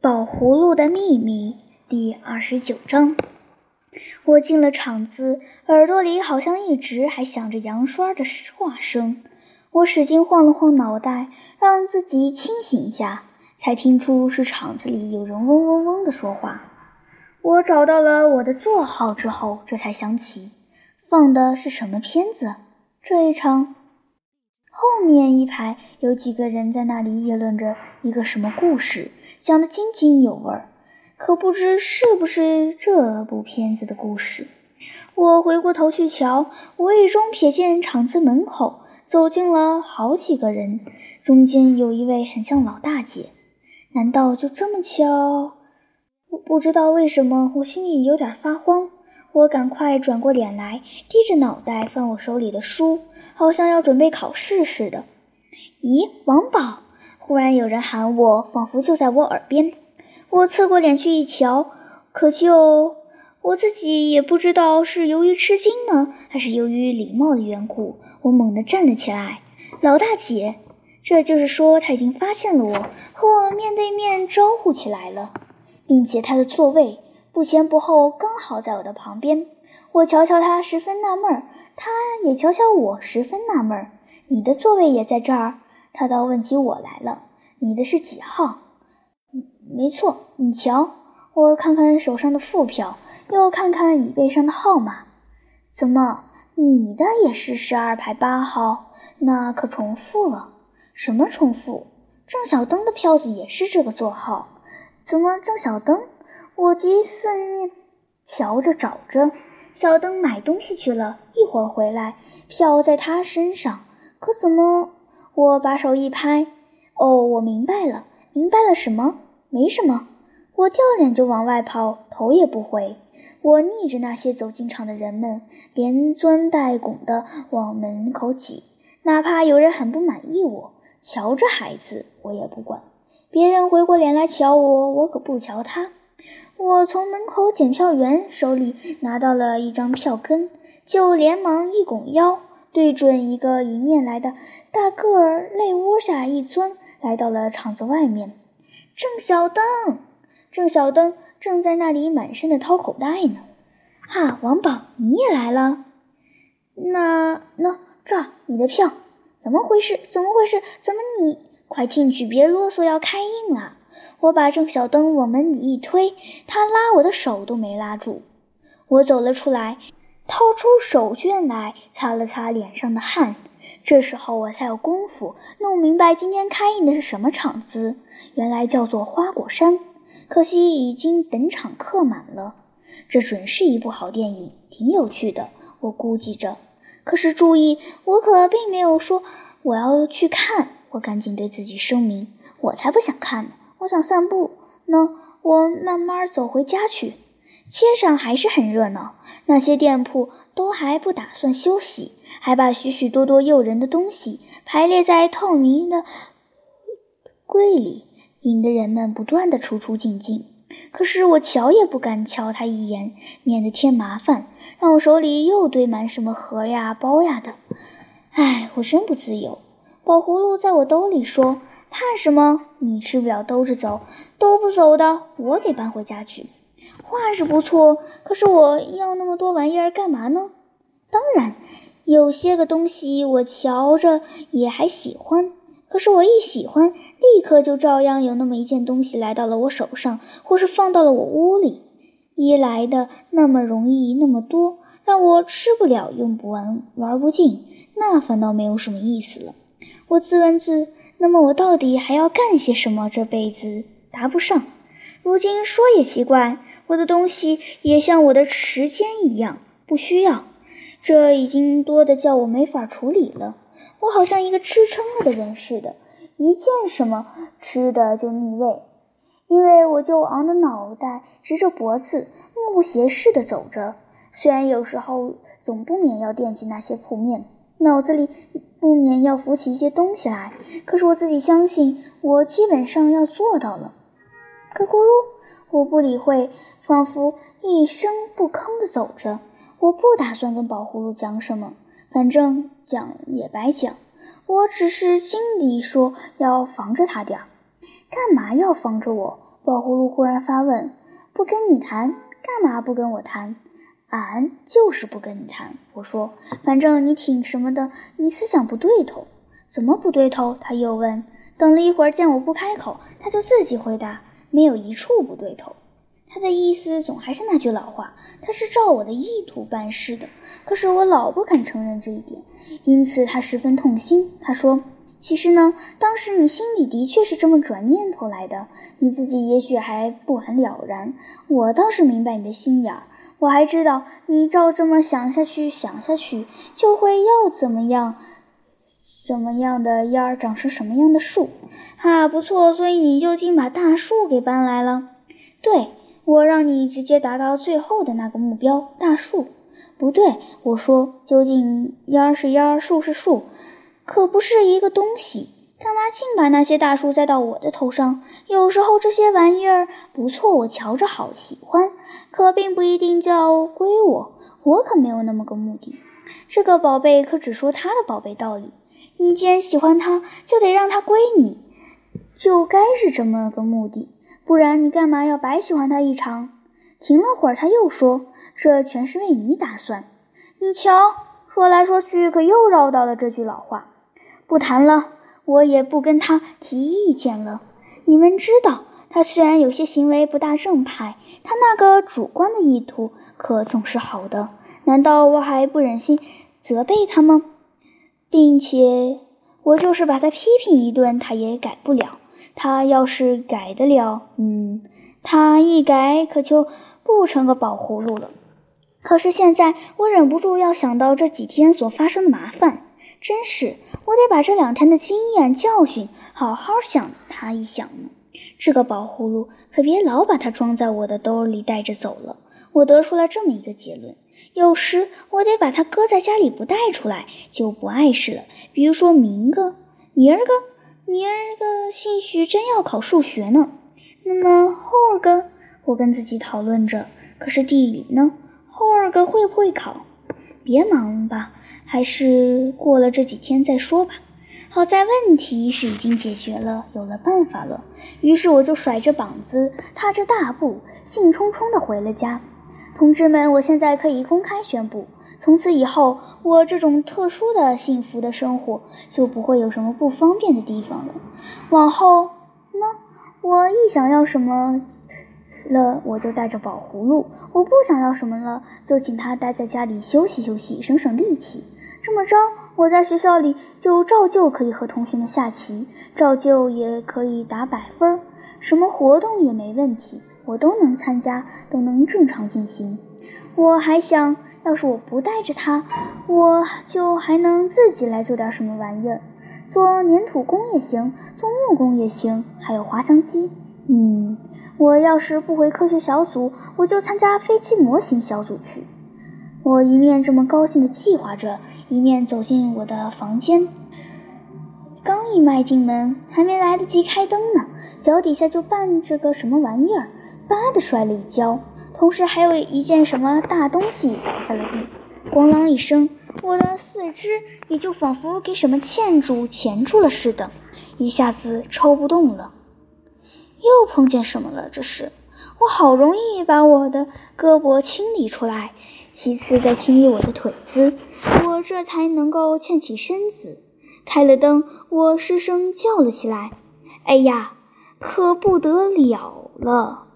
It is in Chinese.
宝葫芦的秘密第二十九章。我进了场子，耳朵里好像一直还响着杨栓的话声。我使劲晃了晃脑袋，让自己清醒一下，才听出是场子里有人嗡嗡嗡的说话。我找到了我的座号之后，这才想起放的是什么片子。这一场，后面一排有几个人在那里议论着一个什么故事。讲得津津有味儿，可不知是不是这部片子的故事。我回过头去瞧，无意中瞥见厂子门口走进了好几个人，中间有一位很像老大姐。难道就这么巧？我不知道为什么，我心里有点发慌。我赶快转过脸来，低着脑袋翻我手里的书，好像要准备考试似的。咦，王宝！忽然有人喊我，仿佛就在我耳边。我侧过脸去一瞧，可就我自己也不知道是由于吃惊呢，还是由于礼貌的缘故，我猛地站了起来。老大姐，这就是说他已经发现了我，和我面对面招呼起来了，并且他的座位不前不后，刚好在我的旁边。我瞧瞧他，十分纳闷儿；他也瞧瞧我，十分纳闷儿。你的座位也在这儿？他倒问起我来了，你的是几号？没错，你瞧，我看看手上的副票，又看看椅背上的号码，怎么你的也是十二排八号？那可重复了。什么重复？郑小灯的票子也是这个座号。怎么郑小灯？我急四面瞧着找着，小灯买东西去了，一会儿回来，票在他身上，可怎么？我把手一拍，哦，我明白了，明白了什么？没什么。我掉脸就往外跑，头也不回。我逆着那些走进场的人们，连钻带拱的往门口挤。哪怕有人很不满意我，瞧这孩子，我也不管。别人回过脸来瞧我，我可不瞧他。我从门口检票员手里拿到了一张票根，就连忙一拱腰，对准一个迎面来的。大个儿泪窝下一钻，来到了厂子外面。郑小灯，郑小灯正在那里满身的掏口袋呢。哈，王宝，你也来了？那那这儿你的票，怎么回事？怎么回事？怎么你快进去，别啰嗦，要开印了。我把郑小灯往门里一推，他拉我的手都没拉住。我走了出来，掏出手绢来擦了擦脸上的汗。这时候我才有功夫弄明白今天开印的是什么场子，原来叫做花果山。可惜已经等场客满了。这准是一部好电影，挺有趣的，我估计着。可是注意，我可并没有说我要去看。我赶紧对自己声明，我才不想看呢，我想散步。那我慢慢走回家去。街上还是很热闹，那些店铺都还不打算休息。还把许许多多诱人的东西排列在透明的柜里，引得人们不断的出出进进。可是我瞧也不敢瞧他一眼，免得添麻烦，让我手里又堆满什么盒呀、包呀的。唉，我真不自由。宝葫芦在我兜里说：“怕什么？你吃不了兜着走，兜不走的，我给搬回家去。”话是不错，可是我要那么多玩意儿干嘛呢？当然。有些个东西我瞧着也还喜欢，可是我一喜欢，立刻就照样有那么一件东西来到了我手上，或是放到了我屋里。一来的那么容易，那么多，让我吃不了，用不完，玩不尽，那反倒没有什么意思了。我自问自，那么我到底还要干些什么？这辈子答不上。如今说也奇怪，我的东西也像我的时间一样，不需要。这已经多的叫我没法处理了。我好像一个吃撑了的人似的，一见什么吃的就腻味，因为我就昂着脑袋，直着脖子，目不斜视地走着。虽然有时候总不免要惦记那些铺面，脑子里不免要浮起一些东西来，可是我自己相信，我基本上要做到了。咯咕噜，我不理会，仿佛一声不吭地走着。我不打算跟宝葫芦讲什么，反正讲也白讲。我只是心里说要防着他点儿。干嘛要防着我？宝葫芦忽然发问：“不跟你谈，干嘛不跟我谈？”“俺就是不跟你谈。”我说：“反正你挺什么的，你思想不对头。”“怎么不对头？”他又问。等了一会儿，见我不开口，他就自己回答：“没有一处不对头。”他的意思总还是那句老话，他是照我的意图办事的。可是我老不肯承认这一点，因此他十分痛心。他说：“其实呢，当时你心里的确是这么转念头来的，你自己也许还不很了然。我倒是明白你的心眼儿，我还知道你照这么想下去，想下去就会要怎么样。”什么样的烟儿长成什么样的树，哈，不错，所以你就竟把大树给搬来了。对，我让你直接达到最后的那个目标，大树。不对，我说，究竟烟儿是烟儿，树是树，可不是一个东西。干嘛净把那些大树栽到我的头上？有时候这些玩意儿不错，我瞧着好喜欢，可并不一定叫归我。我可没有那么个目的。这个宝贝可只说他的宝贝道理。你既然喜欢他，就得让他归你，就该是这么个目的，不然你干嘛要白喜欢他一场？停了会儿，他又说：“这全是为你打算。”你瞧，说来说去，可又绕到了这句老话。不谈了，我也不跟他提意见了。你们知道，他虽然有些行为不大正派，他那个主观的意图可总是好的。难道我还不忍心责备他吗？并且，我就是把他批评一顿，他也改不了。他要是改得了，嗯，他一改可就不成个宝葫芦了。可是现在，我忍不住要想到这几天所发生的麻烦，真是，我得把这两天的经验教训好好想他一想呢。这个宝葫芦可别老把它装在我的兜里带着走了。我得出了这么一个结论。有时我得把它搁在家里不带出来，就不碍事了。比如说明个、明儿个、明儿个，兴许真要考数学呢。那么后儿个，我跟自己讨论着。可是地理呢？后儿个会不会考？别忙吧，还是过了这几天再说吧。好在问题是已经解决了，有了办法了。于是我就甩着膀子，踏着大步，兴冲冲地回了家。同志们，我现在可以公开宣布，从此以后，我这种特殊的幸福的生活就不会有什么不方便的地方了。往后呢，我一想要什么了，我就带着宝葫芦；我不想要什么了，就请他待在家里休息休息，省省力气。这么着，我在学校里就照旧可以和同学们下棋，照旧也可以打百分，什么活动也没问题。我都能参加，都能正常进行。我还想，要是我不带着它，我就还能自己来做点什么玩意儿，做粘土工也行，做木工也行，还有滑翔机。嗯，我要是不回科学小组，我就参加飞机模型小组去。我一面这么高兴地计划着，一面走进我的房间。刚一迈进门，还没来得及开灯呢，脚底下就绊着个什么玩意儿。吧的摔了一跤，同时还有一件什么大东西倒下了地，咣啷一声，我的四肢也就仿佛给什么嵌住、钳住了似的，一下子抽不动了。又碰见什么了？这是我好容易把我的胳膊清理出来，其次再清理我的腿子，我这才能够欠起身子。开了灯，我失声叫了起来：“哎呀，可不得了了！”